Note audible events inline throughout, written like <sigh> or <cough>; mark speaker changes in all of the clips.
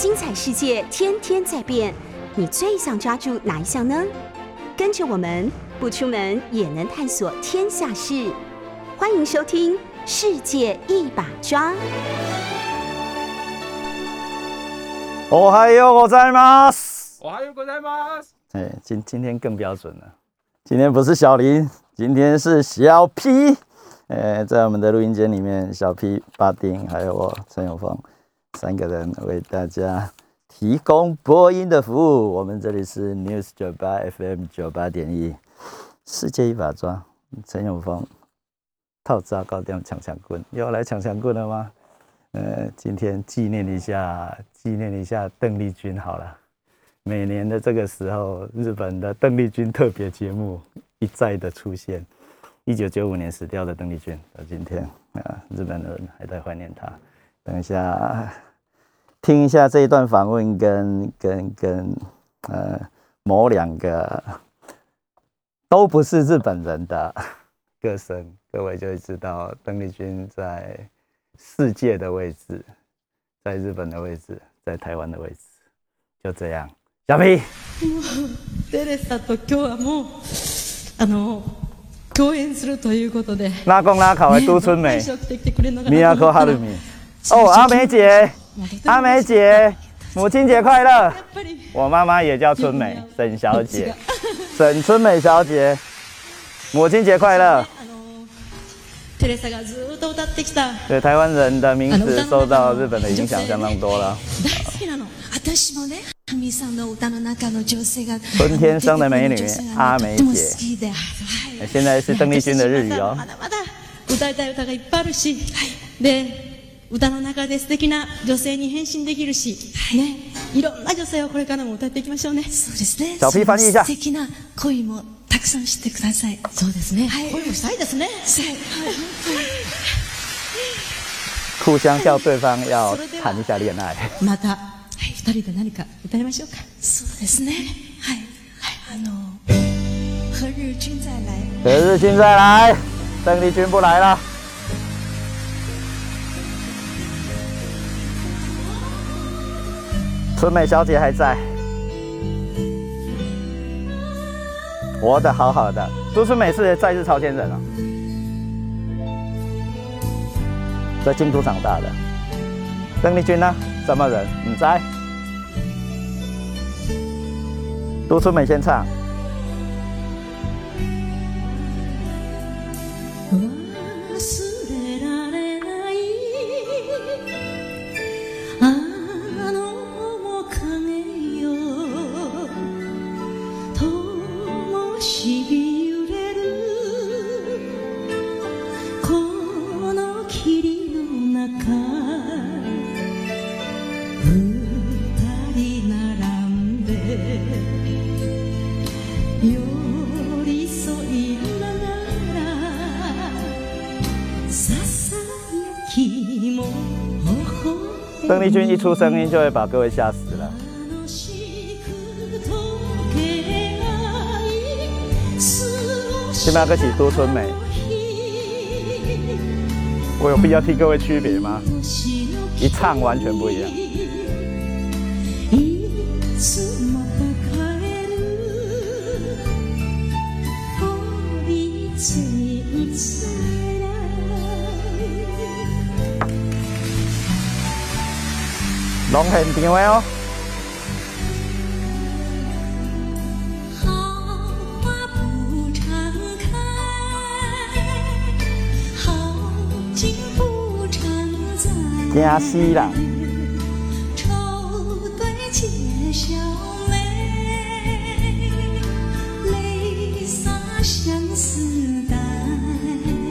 Speaker 1: 精彩世界天天在变，你最想抓住哪一项呢？跟着我们不出门也能探索天下事，欢迎收听《世界一把抓》。
Speaker 2: おはようございます。
Speaker 3: おはようございます。
Speaker 2: 哎，今今天更标准了，今天不是小林，今天是小 P。呃，在我们的录音间里面，小 P、巴丁还有我陈永峰 三个人为大家提供播音的服务。我们这里是 News 九八 FM 九八点一，世界一把抓。陈永峰套扎高调抢抢棍，又来抢抢棍了吗？呃，今天纪念一下，纪念一下邓丽君好了。每年的这个时候，日本的邓丽君特别节目一再的出现。一九九五年死掉的邓丽君，到今天啊，日本人还在怀念她。等一下，听一下这一段访问跟跟跟呃某两个都不是日本人的歌声，各位就会知道邓丽君在世界的位置，在日本的位置，在台湾的位置，就这样。小 P，
Speaker 4: テレサと今日はもうあの共演するということで。
Speaker 2: 拉贡拉考的都春美。
Speaker 4: 起きてき てくれるのか
Speaker 2: 米亚
Speaker 4: なと思ったら
Speaker 2: 科哈鲁米。哦，阿梅姐，阿梅姐，母亲节快乐！
Speaker 4: やっぱり
Speaker 2: 我妈妈也叫春美，<laughs> 沈小姐，<laughs> 沈春美小姐，母亲节快乐！
Speaker 4: あ<laughs> のテレサがずーっと歌ってきた
Speaker 2: 对台湾人的名字受到日本的影响相当多了。
Speaker 4: 大好きなの。
Speaker 5: 私もね、ハミさんの歌の中の女性が
Speaker 2: 春天生的美女
Speaker 5: 女性
Speaker 2: 阿梅
Speaker 5: とても
Speaker 2: 姐
Speaker 5: 好きで、はい、
Speaker 2: 现在是邓丽君的日语哦
Speaker 4: ま。だまだ 歌の中で素敵な女性に変身できるし、ね、いろんな女性をこれからも歌っていきましょうね。
Speaker 5: そうですね。
Speaker 2: 小下
Speaker 5: 素敵な恋もたくさんしてください。
Speaker 4: そうですね。
Speaker 5: はい
Speaker 4: 恋もしたいですね。
Speaker 2: 互相叫对方要谈一下恋爱。
Speaker 4: また二人で何か歌いましょうか？
Speaker 5: そうですね。はい。はい、あの何日君再来。
Speaker 2: 何日君再来，邓丽君不来了。春美小姐还在，活得好好的。都春美是在日朝鲜人啊，在京都长大的。邓丽君呢？什么人？你在？都春美先唱。邓丽君一出声音就会把各位吓死了。
Speaker 5: 楽しく溶け合い過ご
Speaker 2: 下面要歌曲《都春美》，我有必要替各位区別嗎？一唱完全不一樣。 龙很甜的哦。
Speaker 5: 好花不常开，好景不常在。
Speaker 2: 惊死啦！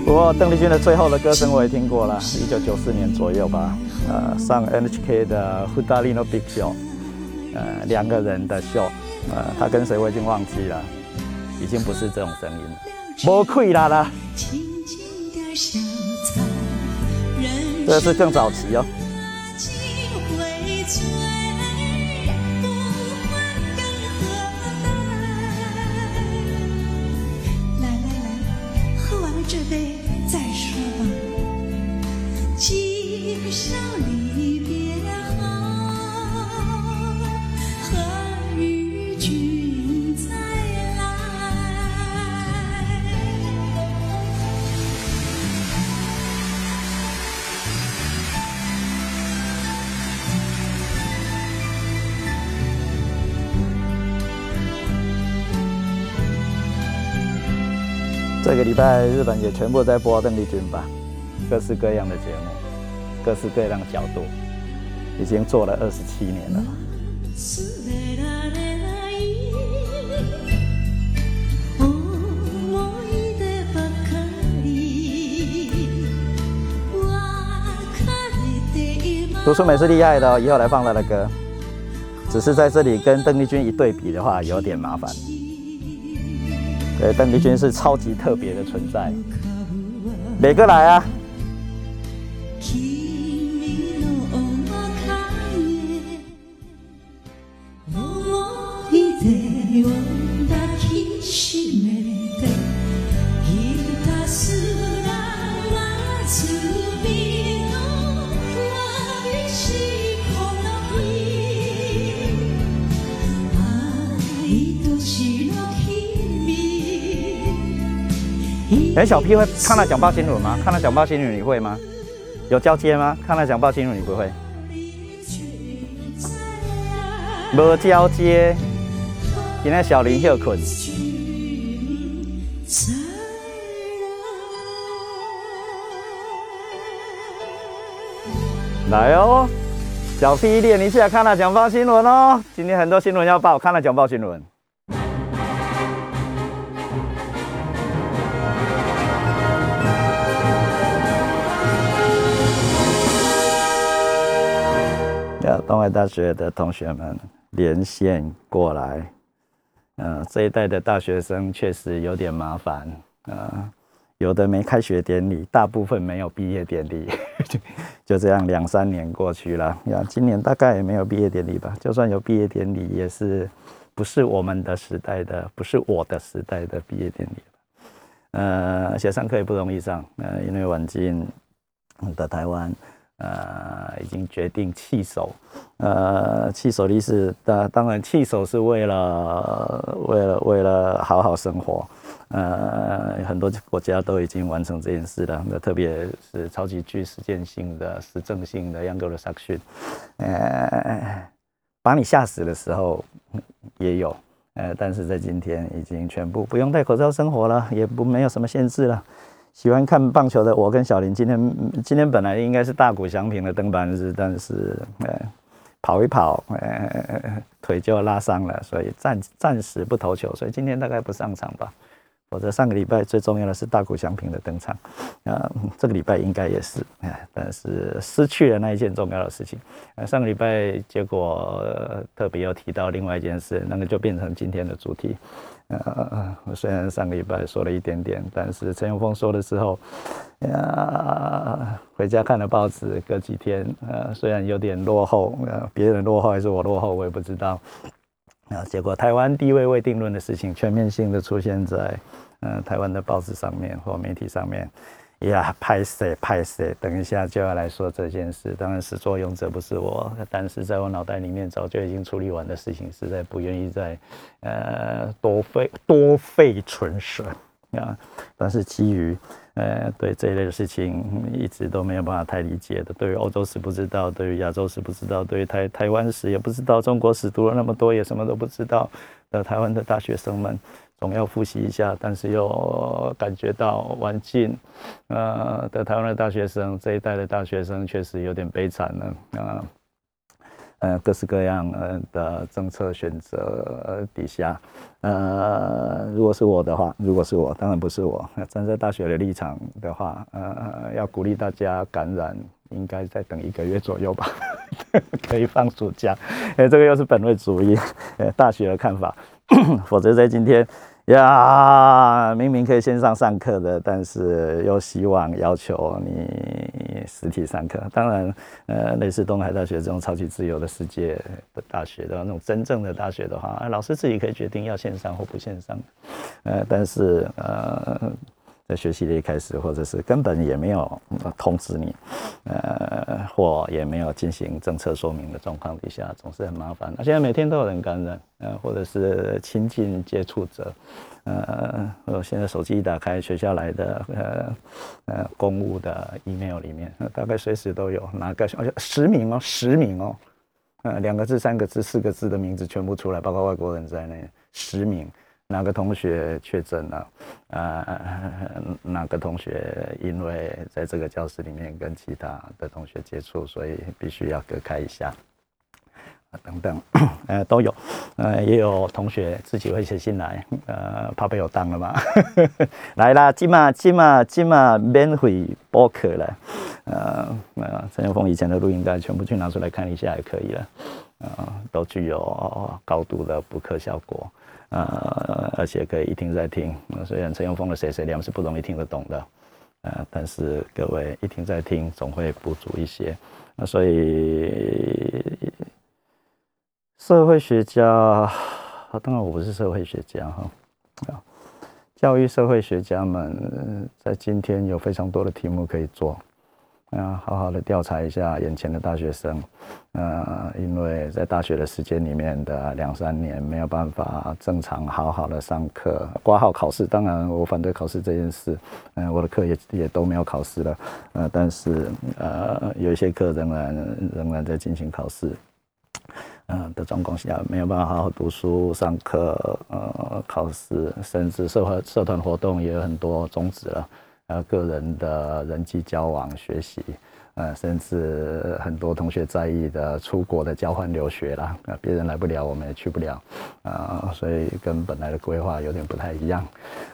Speaker 2: 不过邓丽君的最后的歌声我也听过了，一九九四年左右吧，呃，上 NHK 的 h u d a l i n o Big Show，呃，两个人的秀，呃，他跟谁我已经忘记了，已经不是这种声音了，没愧啦啦，这是更早期哦。
Speaker 5: 这
Speaker 2: 个礼拜日本也全部在播邓丽君吧，各式各样的节目，各式各样的角度，已经做了二十七年了。
Speaker 5: 忘れられない思い出ばかり別れて今
Speaker 2: 读书美是厉害的哦，以後來放他的歌，只是在這裡跟鄧麗君一對比的話，有點麻煩。 对邓丽君是超级特别的存在。哪个来啊。哎，小 P 会看他讲报新闻吗？看他讲报新闻你會嗎？有交接嗎？看他講報新聞你不會？無交接，今天小林休困。來哦，小 P 練一下，看他講報新聞哦。今天很多新聞要报，看他講報新聞。大学的同学们连线过来，呃，这一代的大学生确实有点麻烦，呃，有的没开学典礼，大部分没有毕业典礼，<laughs> 就这样两三年过去了，呀，今年大概也没有毕业典礼吧，就算有毕业典礼，也是不是我们的时代的，不是我的时代的毕业典礼，呃，而且上课也不容易上，呃，因为晚近的台湾。呃，已經決定棄守，呃，棄守的意思，當當然棄守是為了為了為了好好生活，呃，很多國家都已經完成這件事了，那特別是超級具實踐性的、實證性的 Young Reduction，呃，把你嚇死的時候也有，呃，但是在今天已經全部不用戴口罩生活了，也不沒有什麼限制了。喜欢看棒球的我跟小林，今天今天本来应该是大谷翔平的登板日，但是呃跑一跑，呃腿就拉伤了，所以暂暂时不投球，所以今天大概不上场吧。否则上个礼拜最重要的是大谷翔平的登场，啊，这个礼拜应该也是，哎，但是失去了那一件重要的事情。呃，上个礼拜结果特别又提到另外一件事，那个就变成今天的主题。呃，我虽然上个礼拜说了一点点，但是陈永峰说的时候，呀，回家看了报纸，隔几天，呃，虽然有点落后，呃，别人落后还是我落后，我也不知道。啊，结果台湾地位未定论的事情，全面性的出现在，呃，台湾的报纸上面或媒体上面。呀，拍谁拍谁，等一下就要来说这件事。当然，始作俑者不是我，但是在我脑袋里面早就已经处理完的事情，实在不愿意再，呃，多费多费唇舌啊。但是基于，呃，对这一类的事情一直都没有办法太理解的。对于欧洲史不知道，对于亚洲史不知道，对于台台湾史也不知道，中国史读了那么多也什么都不知道的台湾的大学生们，总要复习一下，但是又感觉到晚近，呃，的台湾的大学生这一代的大学生确实有点悲惨了，啊，呃各式各样呃的政策选择底下，呃，如果是我的话，如果是我，当然不是我，站在大学的立场的话，呃，要鼓励大家感染，应该再等一个月左右吧，<laughs> 可以放暑假，哎，<laughs> 这个又是本位主义，呃，大学的看法，<coughs> 否则在今天。呀，明明可以线上上课的，但是又希望要求你实体上课。当然，呃，类似东海大学这种超级自由的世界的大学的那种真正的大学的话，老师自己可以决定要线上或不线上。呃，但是呃。在学习的一开始，或者是根本也没有通知你，呃，或也没有进行政策说明的状况底下，总是很麻烦。那现在每天都有人感染，呃，或者是亲近接触者，呃，我现在手机一打开，学校来的，呃，呃，公务的 email 里面，大概随时都有哪个，而且实名哦，实名哦，呃，两个字、三个字、四个字的名字全部出来，包括外国人在内，实名。哪个同学确诊了，呃，<laughs> 哪个同学因为在这个教室里面跟其他的同学接触，所以必须要隔开一下。等等，<coughs> 呃，都有，呃，也有同学自己会写信来，呃，怕被我当了嘛，<laughs> 来啦，今嘛今嘛今嘛免费播课了，呃，呃，陈永峰以前的录音带全部去拿出来看一下也可以了，呃，都具有高度的补课效果，呃，而且可以一听再听，虽然陈永峰的谁谁两是不容易听得懂的，呃，但是各位一听再听总会补足一些，那所以。社会学家，当然我不是社会学家哈。啊，教育社会学家们在今天有非常多的题目可以做，啊，好好的调查一下眼前的大学生，呃，因为在大学的时间里面的两三年没有办法正常好好的上课，挂号考试。当然我反对考试这件事，嗯，我的课也也都没有考试了，呃，但是呃，有一些课仍然仍然在进行考试。嗯的状况下，没有办法好好读书、上课、呃考试，甚至社会社团活动也有很多终止了。呃，个人的人际交往、学习，呃，甚至很多同学在意的出国的交换留学啦，啊，别人来不了，我们也去不了，啊，所以跟本来的规划有点不太一样。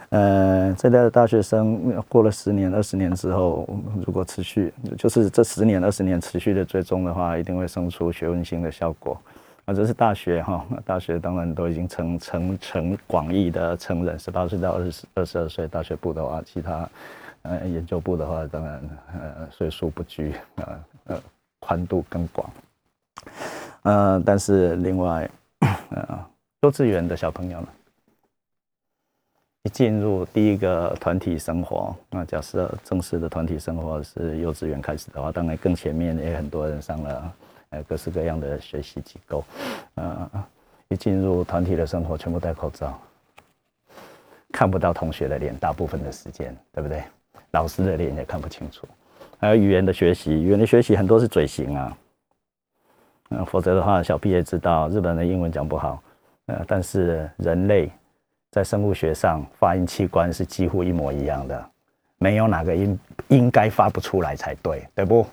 Speaker 2: 呃，这代的大学生过了十年、二十年之后，如果持续，就是这十年、二十年持续的追踪的话，一定会生出学问性的效果。啊，这是大学哈，大学当然都已经成成成广义的成人，十八岁到二十二十二岁大学部的话，其他呃研究部的话，当然呃岁数不拘，啊呃宽度更广，呃，但是另外呃幼稚园的小朋友呢，一进入第一个团体生活，那假设正式的团体生活是幼稚园开始的话，当然更前面也很多人上了。呃，各式各样的学习机构，呃，一进入团体的生活，全部戴口罩，看不到同学的脸，大部分的时间，对不对？老师的脸也看不清楚。还有语言的学习，语言的学习很多是嘴型啊，嗯，否则的话，小毕也知道日本的英文讲不好，呃，但是人类在生物学上发音器官是几乎一模一样的，没有哪个音应该发不出来才对，对不？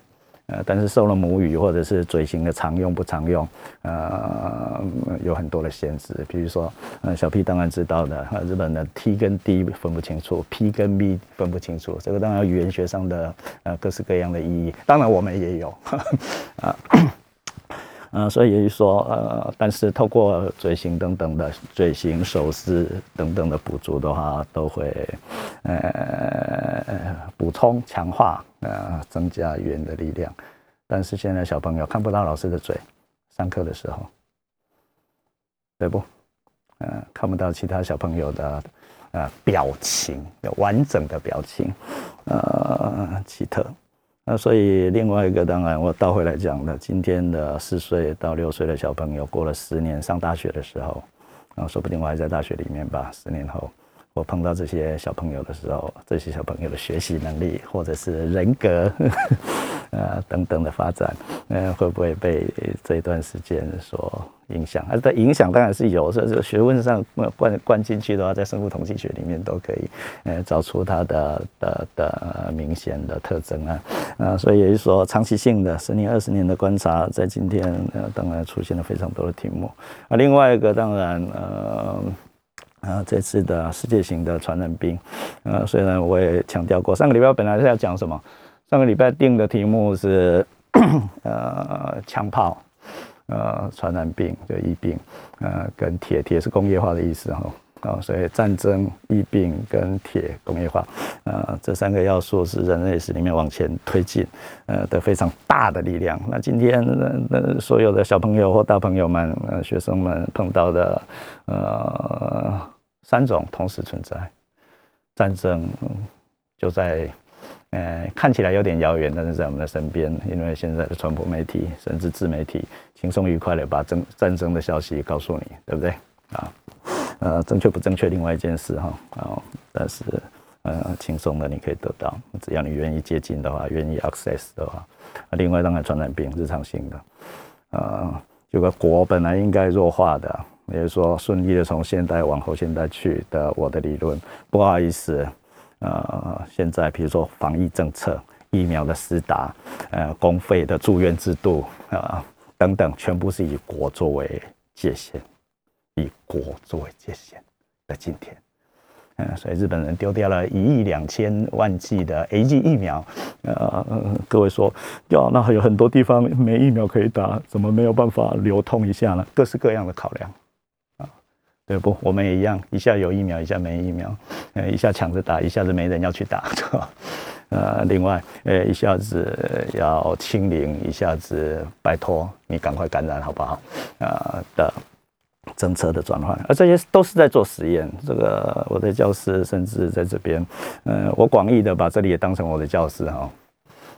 Speaker 2: 但是受了母语或者是嘴型的常用不常用，呃，有很多的限制。比如说，呃，小 P 当然知道的，日本的 T 跟 D 分不清楚，P 跟 B 分不清楚，这个当然语言学上的呃各式各样的意义。当然我们也有，<laughs> 啊。嗯，所以也就是说，呃，但是透过嘴型等等的嘴型、手势等等的补足的话，都会呃补充、强化、呃增加语言的力量。但是现在小朋友看不到老师的嘴，上课的时候，对不？呃，看不到其他小朋友的呃表情，有完整的表情，呃，奇特。那所以另外一个，当然我倒回来讲了，今天的四岁到六岁的小朋友，过了十年上大学的时候，啊，说不定我还在大学里面吧，十年后。我碰到这些小朋友的时候，这些小朋友的学习能力或者是人格，呃 <laughs> 等等的发展，呃会不会被这一段时间所影响？啊，的影响当然是有，这这学问上灌灌进去的话，在生物统计学里面都可以，呃找出它的的的明显的特征啊，啊，所以也就是说长期性的十年二十年的观察，在今天呃当然出现了非常多的题目，啊，另外一个当然呃。啊，这次的世界型的传染病，呃，虽然我也强调过，上个礼拜本来是要讲什么，上个礼拜定的题目是，呃，枪炮，呃，传染病就疫病，呃，跟铁铁是工业化的意思哈，啊，所以战争、疫病跟铁工业化，呃，这三个要素是人类史里面往前推进，呃的非常大的力量。那今天呃所有的小朋友或大朋友们，呃，学生们碰到的，呃。三种同时存在，战争就在，呃，看起来有点遥远，但是在我们的身边。因为现在的传播媒体甚至自媒体，轻松愉快的把争战争的消息告诉你，对不对？啊，呃，正确不正确，另外一件事哈。啊，但是呃，轻松的你可以得到，只要你愿意接近的话，愿意 access 的话。另外，当然传染病日常性的，呃，有个国本来应该弱化的。也就是说顺利的从现代往后现代去的我的理论。不好意思，呃，现在比如说防疫政策、疫苗的施打、呃公费的住院制度啊、等等，全部是以国作为界限，以国作为界限的今天。嗯，所以日本人丢掉了一亿两千万剂的 A G 疫苗，呃，各位说，哟，那还有很多地方没疫苗可以打，怎么没有办法流通一下呢？各式各样的考量，不？我们也一样，一下有疫苗，一下没疫苗，呃，一下抢着打，一下子没人要去打，呃，另外，呃，一下子要清零，一下子拜托你赶快感染好不好？啊的。政策的转换，而这些都是在做实验。这个我的教室甚至在这边，嗯，我广义的把这里也当成我的教室哈，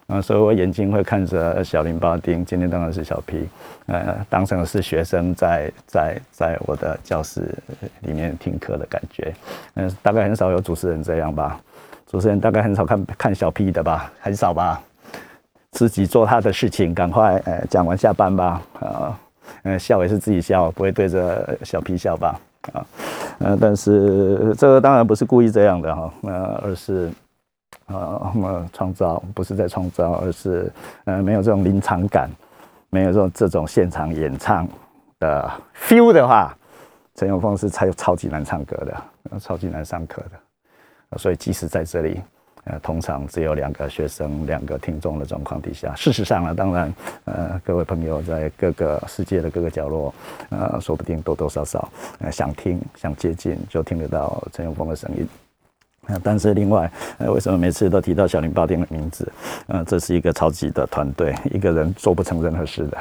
Speaker 2: 啊，所以我眼睛会看着小林巴丁，今天当然是小 P，呃，当成是学生在在在我的教室里面听课的感觉，嗯，大概很少有主持人这样吧，主持人大概很少看看小 P 的吧，很少吧，自己做他的事情，赶快呃讲完下班吧，啊。嗯，笑也是自己笑，不会对着小皮笑吧？啊，呃，但是这个当然不是故意这样的哈，呃，而是啊，么创造不是在创造，而是呃没有这种临场感，没有这种这种现场演唱的 feel 的话，陈永峰是超超级难唱歌的，超级难上课的，所以即使在这里。呃，通常只有两个学生、两个听众的状况底下，事实上呢，当然，呃，各位朋友在各个世界的各个角落，呃，说不定多多少少，呃，想听、想接近，就听得到陈永峰的声音。但是另外，呃，为什么每次都提到小林巴丁的名字？呃，这是一个超级的团队，一个人做不成任何事的。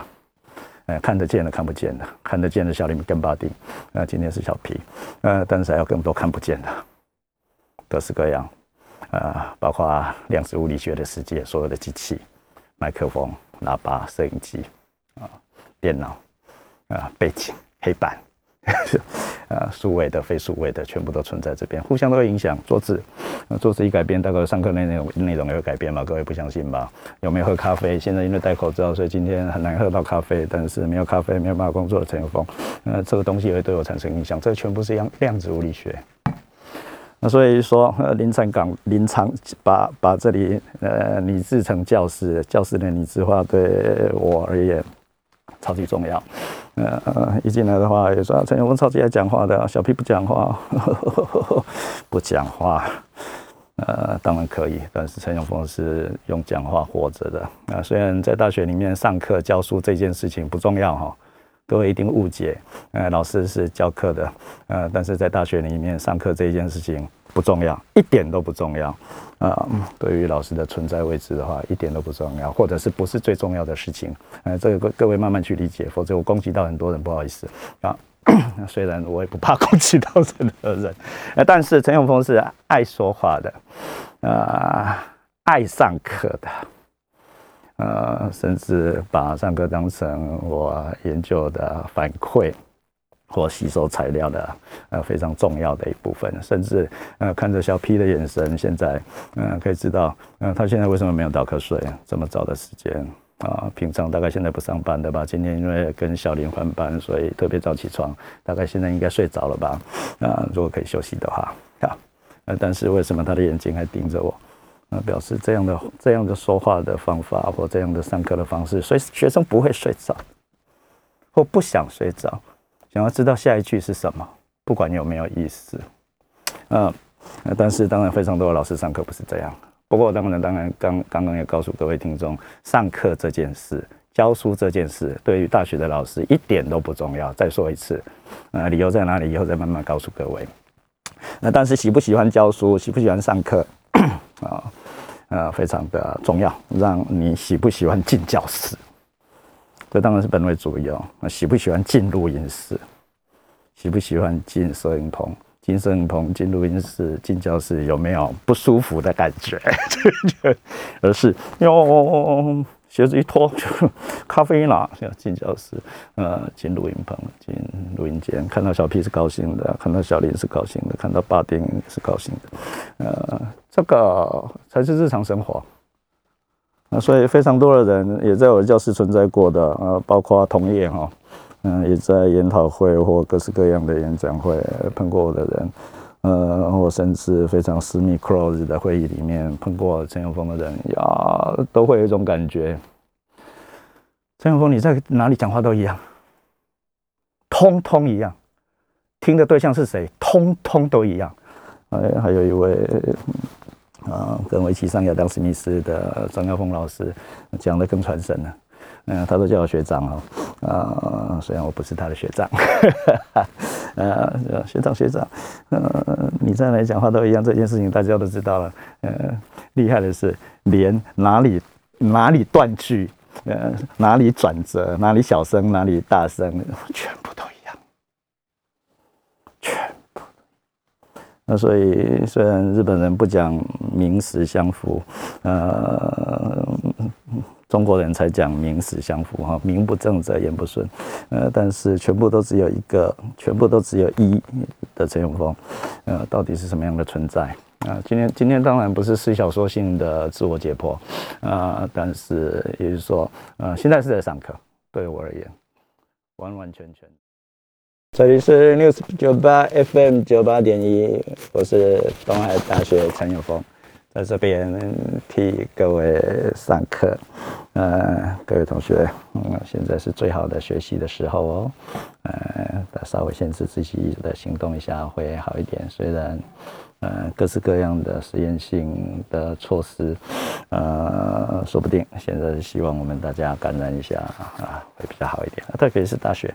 Speaker 2: 呃，看得见的、看不见的，看得见的小林跟巴丁，呃，今天是小皮，呃，但是还有更多看不见的，各式各样。啊，包括量子物理学的世界，所有的机器、麦克风、喇叭、摄影机啊、电脑啊、背景、黑板，啊，<laughs> 数位的、非数位的，全部都存在这边，互相都会影响。桌子，桌子一改变，大概上课内容内容也会改变嘛？各位不相信吧？有没有喝咖啡？现在因为戴口罩，所以今天很难喝到咖啡。但是没有咖啡，没有办法工作的陈峰，呃，这个东西也会对我产生影响。这全部是量量子物理学。那所以说，呃，临场港临场把把这里呃拟制成教室，教室的拟制化对我而言超级重要。呃呃，一进来的话，也说陈永峰超级爱讲话的，小 P 不讲话，<laughs> 不讲话，呃，当然可以，但是陈永峰是用讲话活着的。啊，虽然在大学里面上课教书这件事情不重要哈。各位一定误解，呃，老师是教课的，呃，但是在大学里面上课这一件事情不重要，一点都不重要，啊，对于老师的存在位置的话，一点都不重要，或者是不是最重要的事情，呃，这个各位慢慢去理解，否则我攻击到很多人，不好意思啊。<coughs> 虽然我也不怕攻击到任何人，呃，但是陈永峰是爱说话的，啊，爱上课的。呃，甚至把上课当成我研究的反馈或吸收材料的呃非常重要的一部分。甚至呃看着小 P 的眼神，现在嗯可以知道，嗯他现在为什么没有倒瞌睡这么早的时间啊？平常大概现在不上班的吧？今天因为跟小林换班，所以特别早起床，大概现在应该睡着了吧？啊，如果可以休息的话，啊，呃，但是为什么他的眼睛还盯着我？那表示这样的这样的说话的方法或这样的上课的方式，所以学生不会睡着，或不想睡着，想要知道下一句是什么，不管有没有意思。嗯，但是当然非常多的老师上课不是这样。不过当然当然刚刚刚也告诉各位听众，上课这件事、教书这件事，对于大学的老师一点都不重要。再说一次，呃，理由在哪里？以后再慢慢告诉各位。那但是喜不喜欢教书，喜不喜欢上课啊？呃，非常的重要，让你喜不喜欢进教室，这当然是本位主义哦。那喜不喜欢进录音室，喜不喜欢进摄影棚，进摄影棚、进录音室、进教室，有没有不舒服的感觉？<laughs> 而是哟。鞋子一脱 <laughs> 咖啡因了，要进教室，呃，进录音棚，进录音间，看到小 P 是高兴的，看到小林是高兴的，看到巴丁是高兴的，呃，这个才是日常生活。所以非常多的人也在我的教室存在过的，呃，包括同业哈，嗯，也在研讨会或各式各样的演讲会碰过我的人，呃，或甚至非常私密 close 的会议里面碰过陈永峰的人，呀，都会有一种感觉，陈永峰你在哪里讲话都一样，通通一样，听的对象是谁，通通都一样。哎还有一位啊，跟我一起上亚当史密斯的张耀峰老师讲的更传神了。嗯，他都叫我学长哦，啊，虽然我不是他的学长，呃，<laughs> 学长学长，呃，你再来讲话都一样，这件事情大家都知道了。呃，厉害的是连哪里哪里断句，呃，哪里转折，哪里小声，哪里大声，全部都有一样，全部。那所以虽然日本人不讲名实相符，呃。中国人才讲名实相符哈，名不正则言不顺，呃，但是全部都只有一个，全部都只有一的陈永峰，呃，到底是什么样的存在啊？今天今天当然不是私小说性的自我解剖啊，但是也就是说，呃，现在是在上课，对我而言，完完全全。这里是 News 九八 FM 九八点一，我是东海大学陈永峰。在这边替各位上课，呃，各位同学，嗯，现在是最好的学习的时候哦，呃，稍微限制自己的行动一下会好一点。虽然，呃，各式各样的实验性的措施，呃，说不定现在希望我们大家感染一下啊，会比较好一点。特别是大学。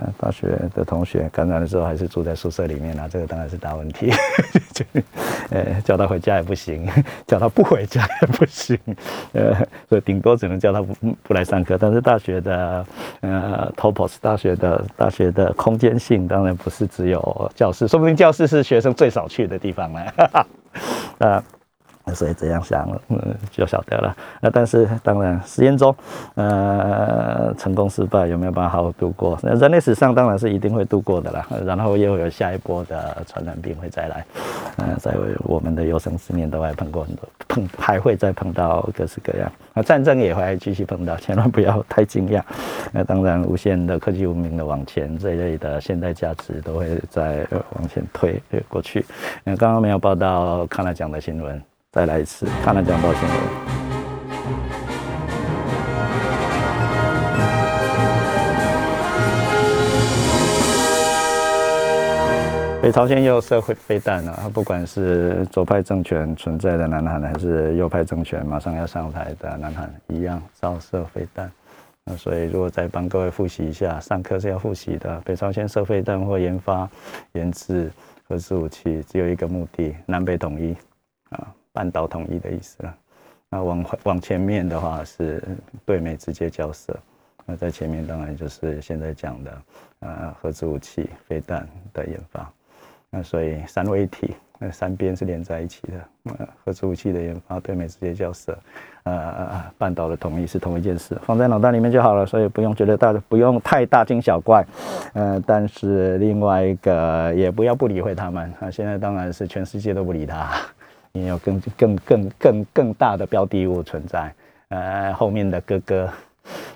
Speaker 2: 嗯，大学的同学感染的时候还是住在宿舍里面啊，这个当然是大问题。<laughs> 呃，叫他回家也不行，叫他不回家也不行。呃，所以顶多只能叫他不不来上课。但是大学的呃，Topos 大学的大学的空间性当然不是只有教室，说不定教室是学生最少去的地方呢。啊。<laughs> 所以这样想，嗯，就晓得了。那但是当然，实验中，呃，成功失败有没有办法好好度过？那人类史上当然是一定会度过的啦。然后又有下一波的传染病会再来，嗯，在我们的有生之年都还碰过很多，碰还会再碰到各式各样。那战争也会继续碰到，千万不要太惊讶。那当然，无限的科技文明的往前，这一类的现代价值都会在往前推过去。那刚刚没有报道，看了讲的新闻。再来一次，看了讲到新闻。北朝鲜又射会飞弹了，不管是左派政权存在的南韩，还是右派政权马上要上台的南韩，一样照射飞弹。那所以，如果再帮各位复习一下，上课是要复习的。北朝鲜射飞弹或研发研制核子武器，只有一个目的：南北统一啊。半岛统一的意思了，那往往前面的话是对美直接交涉，那在前面当然就是现在讲的呃核子武器、飞弹的研发，那所以三位一体，那三边是连在一起的，呃核子武器的研发对美直接交涉，呃半岛的统一是同一件事，放在脑袋里面就好了，所以不用觉得大不用太大惊小怪，呃但是另外一个也不要不理会他们啊，现在当然是全世界都不理他。也有更更更更更大的标的物存在，呃，后面的哥哥，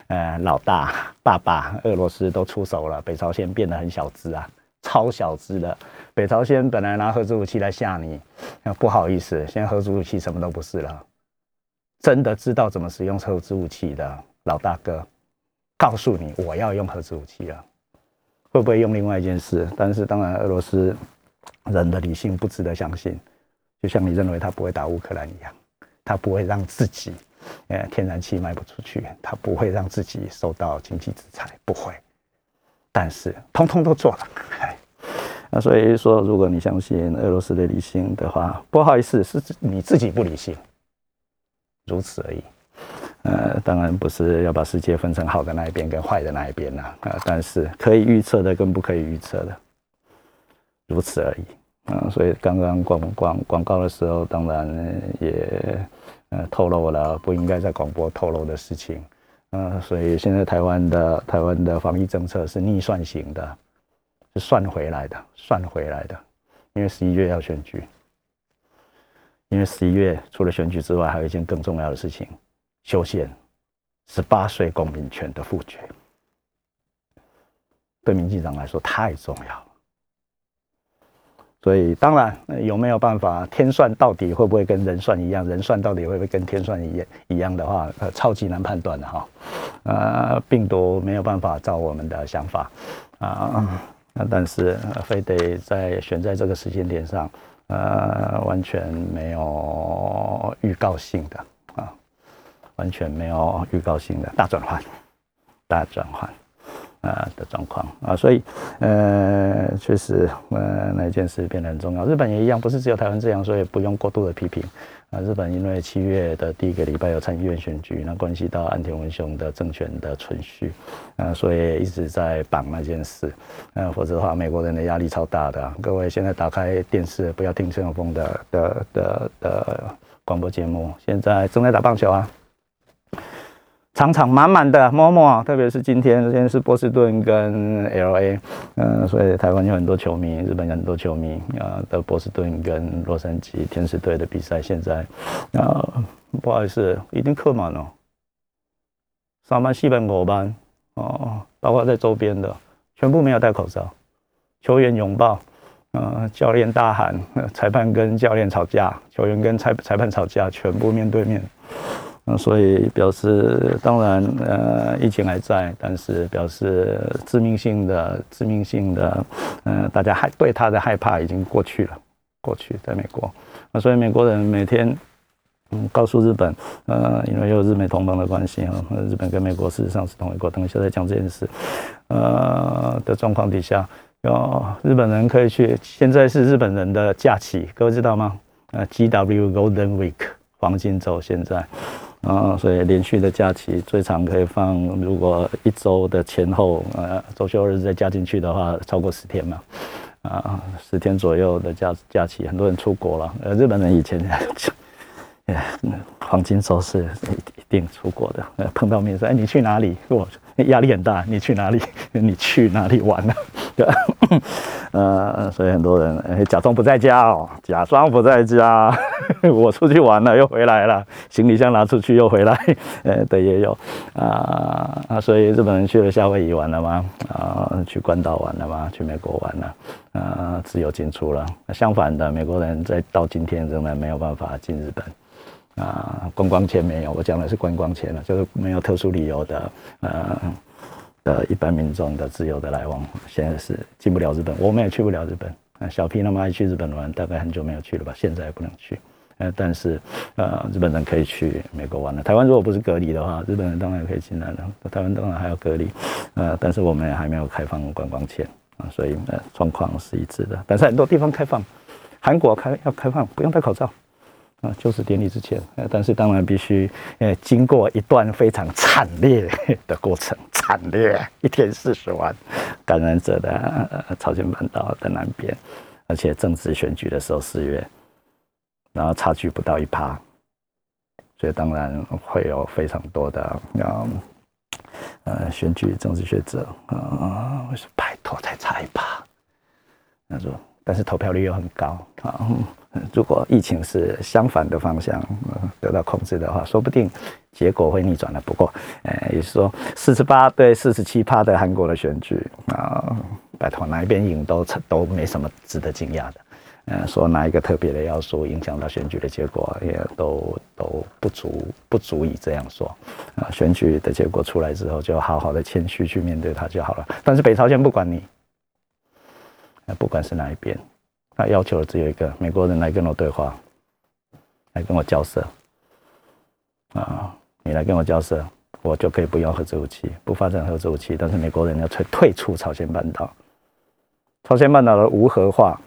Speaker 2: 呃，老大爸爸，俄罗斯都出手了，北朝鲜变得很小资啊，超小资的。北朝鲜本来拿核子武器来吓你，不好意思，现在核子武器什么都不是了。真的知道怎么使用核子武器的老大哥，告诉你，我要用核子武器了，会不会用另外一件事？但是当然，俄罗斯人的理性不值得相信。就像你认为他不会打乌克兰一样，他不会让自己，呃，天然气卖不出去，他不会让自己受到经济制裁，不会。但是通通都做了，那所以说，如果你相信俄罗斯的理性的话，不好意思，是你自己不理性，如此而已。呃，当然不是要把世界分成好的那一边跟坏的那一边了，啊，但是可以预测的跟不可以预测的，如此而已。嗯，所以刚刚广广广告的时候，当然也呃透露了不应该在广播透露的事情。嗯，所以现在台湾的台湾的防疫政策是逆算型的，是算回来的，算回来的。因为十一月要选举，因为十一月除了选举之外，还有一件更重要的事情，修宪十八岁公民权的复决。对民进党来说太重要。所以当然有没有办法天算到底会不会跟人算一样，人算到底会不会跟天算一样一样的话，呃，超级难判断的哈。呃，病毒没有办法照我们的想法啊，那但是呃非得在选在这个时间点上，呃，完全没有预告性的啊，完全没有预告性的大转换，大转换。啊的状况啊，所以呃，确实呃那件事变得很重要。日本也一样，不是只有台湾这样，所以不用过度的批评啊。日本因为七月的第一个礼拜有参议院选举，那关系到岸田文雄的政权的存续啊，所以一直在绑那件事。呃，否则的话，美国人的压力超大的。各位现在打开电视，不要听陈永峰的的的的广播节目，现在正在打棒球啊。场场满满的，默默，特别是今天，今天是波士顿跟 L A，嗯，所以台湾有很多球迷，日本有很多球迷啊，的波士顿跟洛杉矶天使队的比赛，现在啊，不好意思，已经客满了，三班、四班、五班哦，包括在周边的，全部没有戴口罩，球员拥抱，呃，教练大喊，裁判跟教练吵架，球员跟裁裁判吵架，全部面对面。那所以表示，当然，呃，疫情还在，但是表示致命性的、致命性的，嗯，大家害对他的害怕已经过去了，过去在美国，那所以美国人每天，嗯，告诉日本，呃，因为有日美同盟的关系啊，日本跟美国事实上是同一国，等一下再讲这件事，呃的状况底下，有日本人可以去，现在是日本人的假期，各位知道吗？呃，GW Golden Week 黄金周现在。啊，所以连续的假期最长可以放，如果一周的前后，呃，周休日再加进去的话，超过十天嘛，啊，十天左右的假假期，很多人出国了。呃，日本人以前，哎，<laughs> 黄金周是一定出国的。碰到面说，哎，你去哪里？我 <laughs> 压力很大。你去哪里？<laughs> 你去哪里玩呢？<laughs> 对？呃，所以很多人假装不在家哦，假装不在家，我出去玩了又回来了，行李箱拿出去又回来，呃，对，也有啊啊，所以日本人去了夏威夷玩了吗？啊，去关岛玩了吗？去美国玩了？啊，自由进出了。相反的，美国人在到今天仍然没有办法进日本啊，观光签没有，我讲的是观光签了，就是没有特殊理由的，呃。的一般民众的自由的来往，现在是进不了日本，我们也去不了日本。啊，小 P 那么爱去日本玩，大概很久没有去了吧？现在也不能去。呃，但是呃，日本人可以去美国玩了。台湾如果不是隔离的话，日本人当然可以进来了。台湾当然还要隔离。呃，但是我们也还没有开放观光签啊，所以呃，状况是一致的。但是很多地方开放，韩国开要开放，不用戴口罩。啊，就是典礼之前，呃，但是当然必须，呃，经过一段非常惨烈的过程，惨烈，一天四十万感染者的朝鲜半岛的南边，而且政治选举的时候四月，然后差距不到一趴，所以当然会有非常多的，呃，呃，选举政治学者啊，我说拜托，才差一趴，他说。但是投票率又很高啊！如果疫情是相反的方向得到控制的话，说不定结果会逆转的。不过，呃，也是说四十八对四十七趴的韩国的选举啊，拜托哪一边赢都都没什么值得惊讶的。嗯，说哪一个特别的要素影响到选举的结果，也都都不足不足以这样说啊。选举的结果出来之后，就好好的谦虚去面对它就好了。但是北朝鲜不管你。不管是哪一边，他要求的只有一个：美国人来跟我对话，来跟我交涉。啊，你来跟我交涉，我就可以不用核武器，不发展核武器。但是美国人要退退出朝鲜半岛。朝鲜半岛的无核化，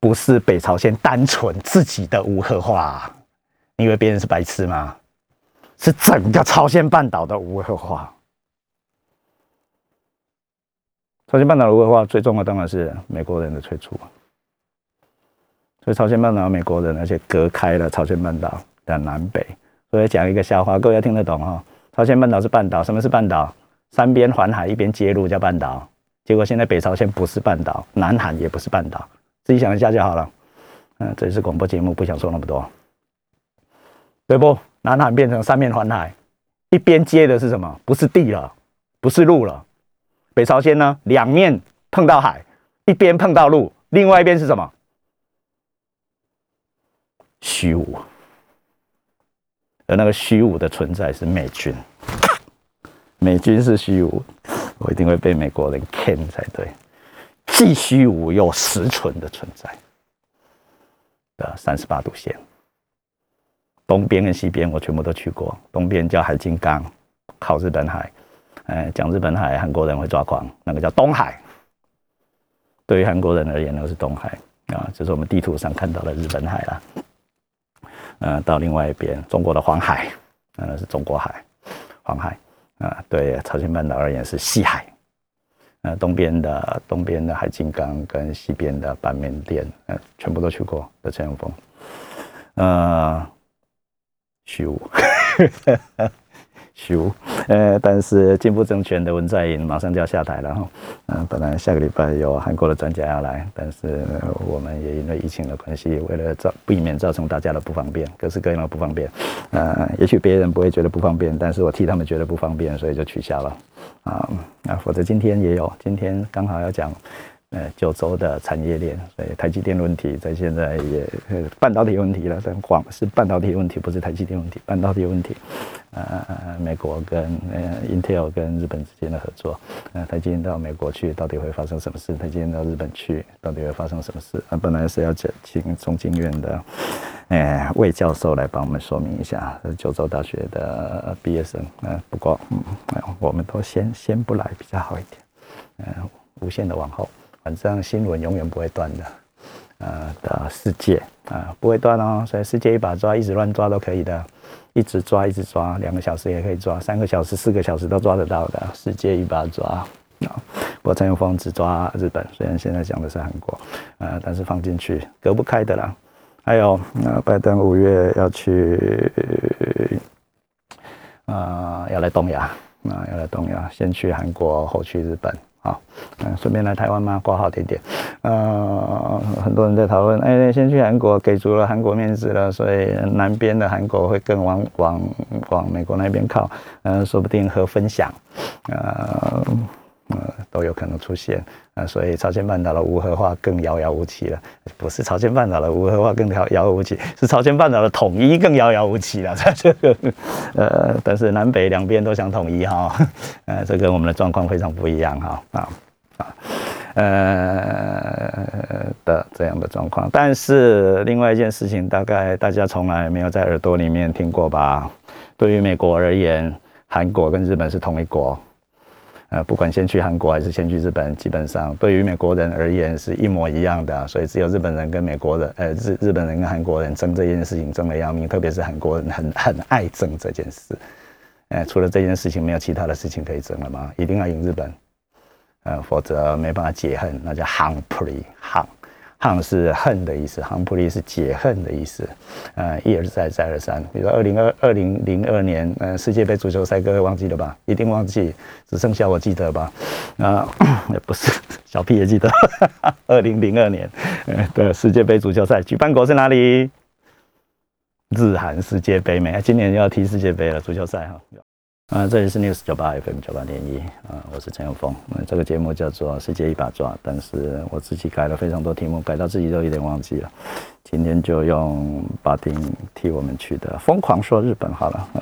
Speaker 2: 不是北朝鲜单纯自己的无核化。你以为别人是白痴吗？是整个朝鲜半岛的无核化。朝鲜半岛的无核化，最重要当然是美国人的退出。所以朝鲜半岛美国人，而且隔开了朝鲜半岛的南北。所以讲一个笑话，各位要听得懂哈。朝鲜半岛是半岛，什么是半岛？三边环海，一边接陆叫半岛。结果现在北朝鲜不是半岛，南韩也不是半岛，自己想一下就好了。嗯，这是广播节目，不想说那么多，对不？南韩变成三面环海，一边接的是什么？不是地了，不是路了。北朝鲜呢，两面碰到海，一边碰到陆，另外一边是什么？虚无。而那个虚无的存在是美军，美军是虚无，我一定会被美国人 can 才对，既虚无又实存的存在。的三十八度线，东边跟西边我全部都去过，东边叫海金刚，靠日本海，哎，讲日本海，韩国人会抓狂，那个叫东海，对于韩国人而言，那个是东海。啊，这是我们地图上看到的日本海啦。呃，到另外一边，中国的黄海，呃，是中国海，黄海，啊，对朝鲜半岛而言是西海，呃，东边的东边的海金刚跟西边的板面店，呃，全部都去过的陈永峰，呃，虚无。修，呃，但是进步政权的文在寅马上就要下台了哈，嗯，本来下个礼拜有韩国的专家要来，但是我们也因为疫情的关系，为了造避免造成大家的不方便，各式各样的不方便，呃，也许别人不会觉得不方便，但是我替他们觉得不方便，所以就取消了，啊，那否则今天也有，今天刚好要讲。呃，九州的产业链，所以台积电问题在现在也半导体问题了，但广是半导体问题，不是台积电问题，半导体问题。呃，美国跟呃 Intel 跟日本之间的合作，呃，台积电到美国去到底会发生什么事？台积电到日本去到底会发生什么事？啊，本来是要请中经院的，呃，魏教授来帮我们说明一下，九州大学的毕业生。呃，不过，嗯，我们都先先不来比较好一点，呃，无限的往后。反正新闻永远不会断的，呃的世界啊不会断哦，所以世界一把抓，一直乱抓都可以的，一直抓一直抓，两个小时也可以抓，三个小时四个小时都抓得到的，世界一把抓啊。我陈永峰只抓日本，虽然现在讲的是韩国，呃，但是放进去隔不开的啦。还有，呃，拜登五月要去，啊，要来东亚，啊，要来东亚，先去韩国，后去日本。好，嗯，顺便来台湾吗？挂号点点，呃，很多人在讨论，哎，先去韩国，给足了韩国面子了，所以南边的韩国会更往往往美国那边靠，嗯，说不定和分享，呃。呃，都有可能出现啊，所以朝鲜半岛的无核化更遥遥无期了。不是朝鲜半岛的无核化更遥遥无期，是朝鲜半岛的统一更遥遥无期了。<laughs> 这个，呃，但是南北两边都想统一哈，呃，这跟我们的状况非常不一样哈啊啊，呃的这样的状况。但是另外一件事情，大概大家从来没有在耳朵里面听过吧？对于美国而言，韩国跟日本是同一国。呃，不管先去韩国还是先去日本，基本上对于美国人而言是一模一样的，所以只有日本人跟美国人，呃，日日本人跟韩国人争这件事情争得要命，特别是韩国人很很爱争这件事。呃，除了这件事情，没有其他的事情可以争了吗？一定要赢日本，呃，否则没办法解恨，那叫 h u 恨是恨的意思，杭普利是解恨的意思，呃，一而再，再而三。比如说二零二二零零二年，呃，世界杯足球赛，各位忘记了吧？一定忘记，只剩下我记得吧？啊，<coughs> 不是，小屁也记得，<laughs> 二零零二年，呃，的世界杯足球赛举办国是哪里？日韩世界杯，没？今年要踢世界杯了，足球赛哈。啊，这里是 News 九八 FM 九八点一啊，我是陈永峰。那这个节目叫做《世界一把抓》，但是我自己改了非常多题目，改到自己都有点忘记了。今天就用巴丁替我们取的“疯狂说日本”好了啊，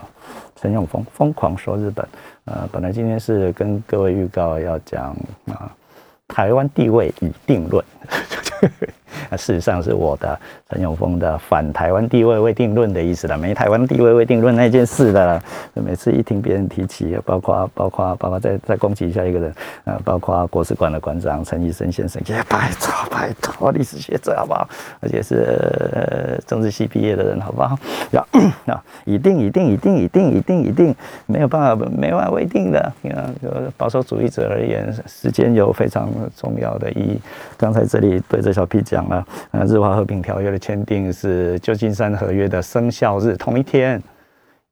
Speaker 2: 陈永峰疯狂说日本。呃，本来今天是跟各位预告要讲啊，台湾地位已定论。<laughs> 那事实上是我的陈永峰的反台湾地位未定论的意思了，没台湾地位未定论那件事的。每次一听别人提起，包括包括包括再再攻击一下一个人，呃，包括国史馆的馆长陈医生先生，也拜托拜托历史学者好不好？而且是政治系毕业的人好不好？要啊，一定一定一定一定一定一定没有办法没办法未定的。你看，就保守主义者而言，时间有非常重要的意义。刚才这里对着小 P 讲讲了。呃，日华和平条约的签订是旧金山合约的生效日同一天，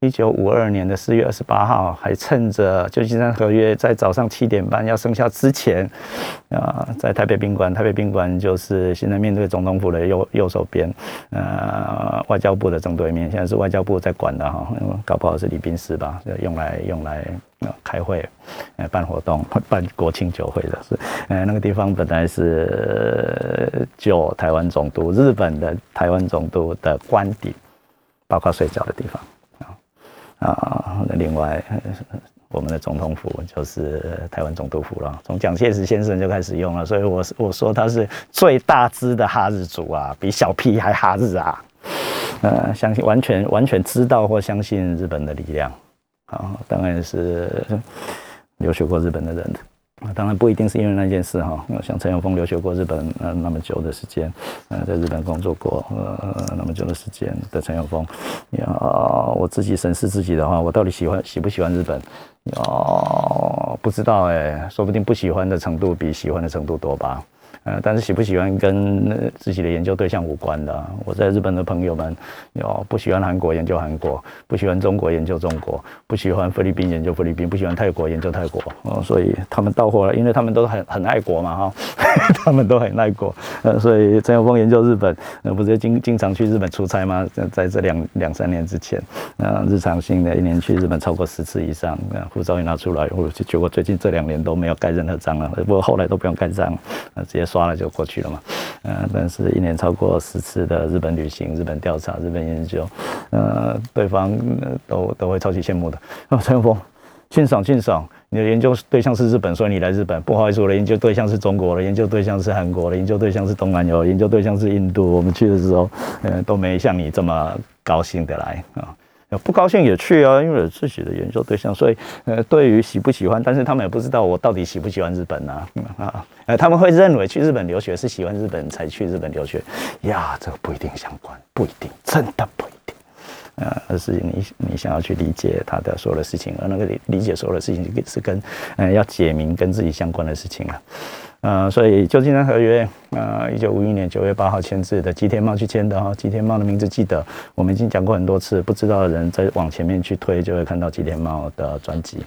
Speaker 2: 一九五二年的四月二十八号，还趁着旧金山合约在早上七点半要生效之前，啊，在台北宾馆，台北宾馆就是现在面对总统府的右右手边，呃，外交部的正对面，现在是外交部在管的哈，搞不好是礼宾室吧，用来用来开会，呃办活动、<laughs> 办国庆酒会的，是呃那个地方本来是旧台湾总督日本的台湾总督的官邸，包括睡觉的地方。啊啊，另外。我们的总统府就是台湾总督府了，从蒋介石先生就开始用了，所以我我说他是最大只的哈日族啊，比小 P 还哈日啊，呃，相信完全完全知道或相信日本的力量，啊，当然是留学过日本的人。啊，当然不一定是因为那件事哈。像陈永峰留学过日本，呃，那么久的时间，呃，在日本工作过，呃，那么久的时间的陈永峰，呀，我自己审视自己的话，我到底喜欢喜不喜欢日本？哦，不知道哎，说不定不喜欢的程度比喜欢的程度多吧。呃，但是喜不喜欢跟自己的研究对象无关的。我在日本的朋友们，有不喜欢韩国研究韩国，不喜欢中国研究中国，不喜欢菲律宾研究菲律宾，不喜欢泰国研究泰国。哦，所以他们到货了，因为他们都很很爱国嘛，哈，<laughs> 他们都很爱国。呃，所以陈友峰研究日本，呃，不是经经常去日本出差吗？在这两两三年之前，呃，日常性的一年去日本超过十次以上，护照一拿出来，我就结果最近这两年都没有盖任何章了，不过后来都不用盖章，呃，直接刷。刷了就过去了嘛，嗯，但是一年超过十次的日本旅行、日本调查、日本研究，呃，对方都都会超级羡慕的。啊，陈峰，欣赏欣赏，你的研究对象是日本，所以你来日本。不好意思，我的研究对象是中国的，研究对象是韩国的，研究对象是东南亚，研究对象是印度。我们去的时候，呃，都没像你这么高兴的来啊。不高兴也去啊，因为有自己的研究对象，所以呃，对于喜不喜欢，但是他们也不知道我到底喜不喜欢日本呐啊，呃，他们会认为去日本留学是喜欢日本才去日本留学呀，这个不一定相关，不一定，真的不一定，呃，而是你你想要去理解他的所有的事情，而那个理理解所有的事情是跟呃要解明跟自己相关的事情啊。呃，所以旧金山合约，呃，一九五一年九月八号签字的，吉田茂去签的哈。吉田茂的名字记得，我们已经讲过很多次，不知道的人再往前面去推，就会看到吉田茂的专辑。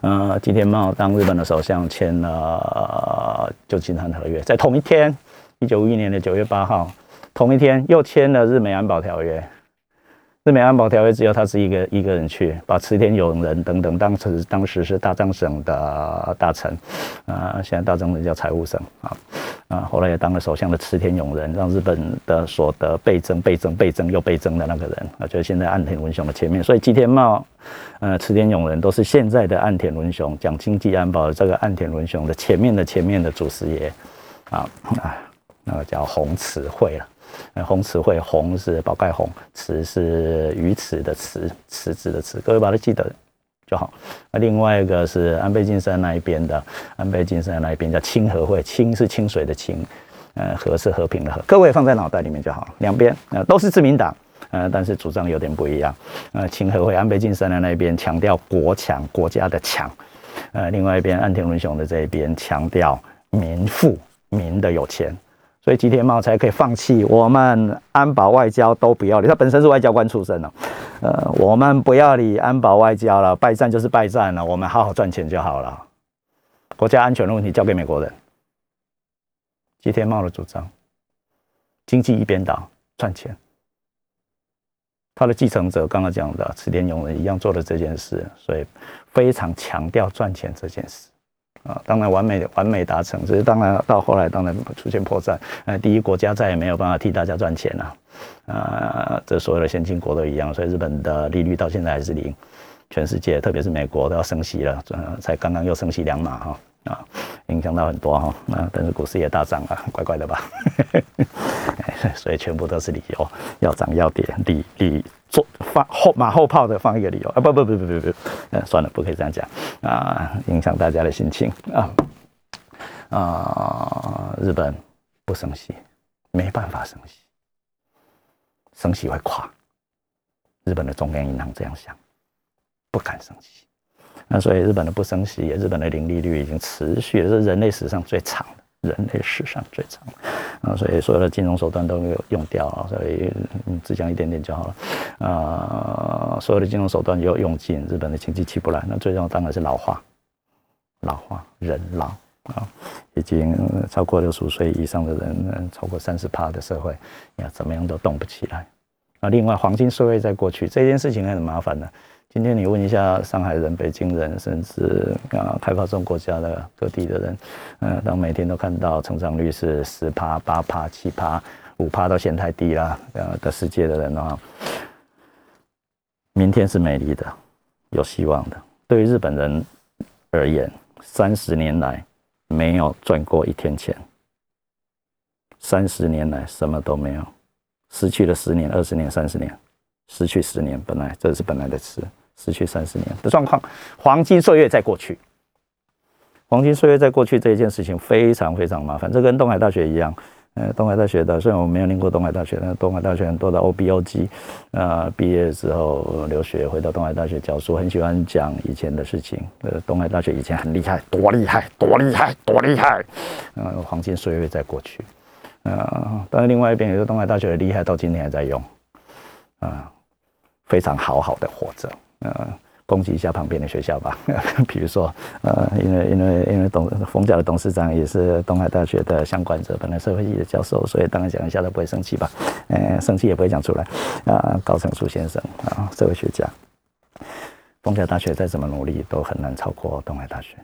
Speaker 2: 呃，吉田茂当日本的首相签了旧金山合约，在同一天，一九五一年的九月八号，同一天又签了日美安保条约。日美安保条约只有他是一个一个人去，把池田勇人等等，当时当时是大藏省的大臣，啊，现在大藏省叫财务省啊，啊，后来也当了首相的池田勇人，让日本的所得倍增、倍增、倍增又倍增的那个人，啊，就是现在岸田文雄的前面，所以吉田茂、呃，池田勇人都是现在的岸田文雄讲经济安保的这个岸田文雄的前面的前面的祖师爷，啊啊，那个叫红池会了。呃，红池会红是宝盖红，池是鱼池的池，池子的池，各位把它记得就好。那另外一个是安倍晋三那一边的，安倍晋三那一边叫清和会，清是清水的清，呃，和是和平的和，各位放在脑袋里面就好。两边呃都是自民党，呃，但是主张有点不一样。呃，清和会安倍晋三的那一边强调国强，国家的强，呃，另外一边岸田文雄的这一边强调民富，民的有钱。所以吉田茂才可以放弃我们安保外交都不要理，他本身是外交官出身的，呃，我们不要理安保外交了，败战就是败战了，我们好好赚钱就好了，国家安全的问题交给美国人。吉田茂的主张，经济一边倒，赚钱。他的继承者刚刚讲的池田勇人一样做了这件事，所以非常强调赚钱这件事。啊，当然完美完美达成，只是当然到后来当然出现破绽。呃，第一国家再也没有办法替大家赚钱了，啊，这所有的先进国都一样，所以日本的利率到现在还是零，全世界特别是美国都要升息了，才刚刚又升息两码哈，啊，影响到很多哈，啊，但是股市也大涨了，<laughs> 乖乖的吧，<laughs> 所以全部都是理由，要涨要跌，理理。做放后马后炮的放一个理由。啊不不不不不不，呃算了不可以这样讲。啊影响大家的心情。啊啊日本不升息没办法升息，升息会垮，日本的中央银行这样想，不敢升息，那所以日本的不升息，日本的零利率已经持续是人类史上最长的。人类史上最长啊，所以所有的金融手段都没有用掉了，所以只讲一点点就好了啊。所有的金融手段又用尽，日本的经济起不来，那最重要当然是老化，老化人老啊，已经超过六十五岁以上的人，超过三十趴的社会，你看怎么样都动不起来啊。另外，黄金社会在过去这件事情很麻烦的，今天你问一下上海人、北京人，甚至啊开发中国家的各地的人，嗯，当每天都看到成长率是十趴、八趴、七趴、五趴都嫌太低啦，呃的世界的人的话，明天是美丽的，有希望的。对于日本人而言，三十年来没有赚过一天钱，三十年来什么都没有，失去了十年、二十年、三十年，失去十年，本来这是本来的词。失去三十年的状况，黄金岁月在过去。黄金岁月在过去这一件事情非常非常麻烦，这跟东海大学一样。呃，东海大学的虽然我没有念过东海大学，但东海大学很多的 O B O G，呃，毕业之后留学回到东海大学教书，很喜欢讲以前的事情。呃，东海大学以前很厉害，多厉害，多厉害，多厉害。呃，黄金岁月在过去。呃，但是另外一边，也是东海大学的厉害，到今天还在用。啊，非常好好的活着。呃，攻击一下旁边的学校吧，<laughs> 比如说，呃，因为因为因为董冯家的董事长也是东海大学的相关者，本来社会系的教授，所以当然讲一下都不会生气吧，呃，生气也不会讲出来。啊，高成书先生啊，社会学家，东家大学再怎么努力都很难超过东海大学。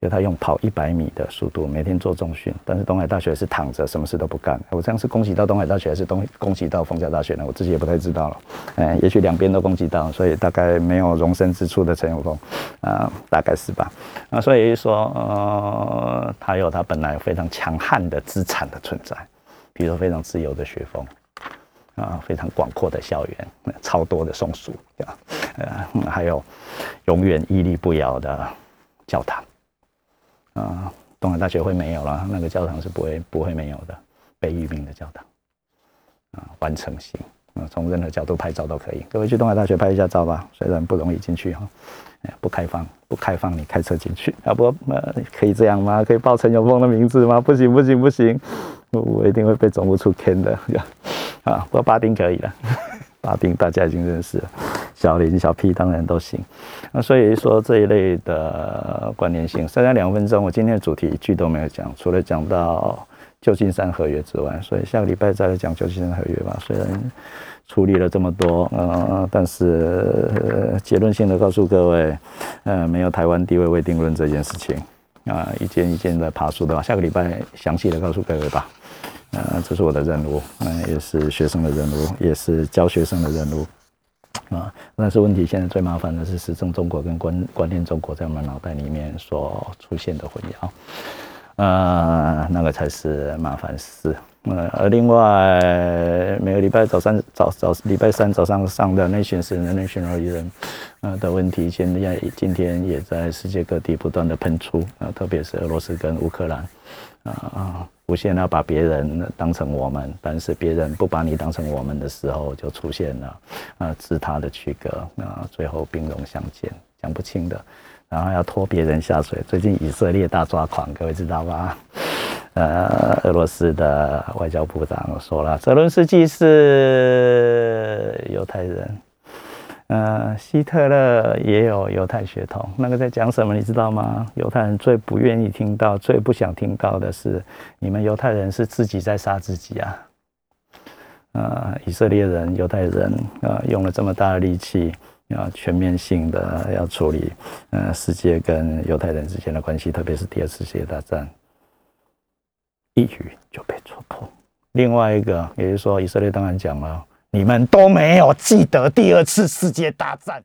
Speaker 2: 就他用跑一百米的速度每天做重训，但是东海大学是躺着什么事都不干。我这样是恭喜到东海大学还是东恭喜到凤甲大学呢？我自己也不太知道了。嗯，也许两边都恭喜到，所以大概没有容身之处的陈永峰，啊，大概是吧。啊，所以说，呃，他有他本来非常强悍的资产的存在，比如说非常自由的学风，啊，非常广阔的校园，超多的松鼠，对吧？呃，还有永远屹立不摇的教堂。啊，东海大学会没有了，那个教堂是不会不会没有的，被誉名的教堂，啊，完成型，啊，从任何角度拍照都可以。各位去东海大学拍一下照吧，虽然不容易进去哈，不开放，不开放，你开车进去，啊不，呃，可以这样吗？可以报陈永峰的名字吗？不行不行不行，我一定会被总务处坑的，<laughs> 啊，不过巴丁可以了，巴丁大家已经认识。小林、小 P 当然都行，那所以说这一类的关联性，剩下两分钟，我今天的主题一句都没有讲，除了讲到旧金山合约之外，所以下个礼拜再来讲旧金山合约吧。虽然处理了这么多，嗯，但是结论性的告诉各位，呃，没有台湾地位未定论这件事情啊，一件一件的爬树的话，下个礼拜详细的告诉各位吧。呃，这是我的任务，嗯，也是学生的任务，也是教学生的任务。啊，但是问题现在最麻烦的是，时政中国跟观观念中国在我们脑袋里面所出现的混淆，呃，那个才是麻烦事。呃，而另外每个礼拜早上早早礼拜三早上上的内训是内训而已人，呃的问题，现在今天也在世界各地不断的喷出，啊，特别是俄罗斯跟乌克兰，啊啊。无限要把别人当成我们，但是别人不把你当成我们的时候，就出现了啊自他的区隔啊，最后兵戎相见，讲不清的，然后要拖别人下水。最近以色列大抓狂，各位知道吧？呃，<laughs> 俄罗斯的外交部长说了，泽伦斯基是犹太人。呃，希特勒也有犹太血统，那个在讲什么，你知道吗？犹太人最不愿意听到、最不想听到的是，你们犹太人是自己在杀自己啊！呃，以色列人、犹太人啊，用了这么大的力气，要全面性的要处理，呃，世界跟犹太人之间的关系，特别是第二次世界大战，一语就被戳破。另外一个，也就是说，以色列当然讲了。你们都没有记得第二次世界大战。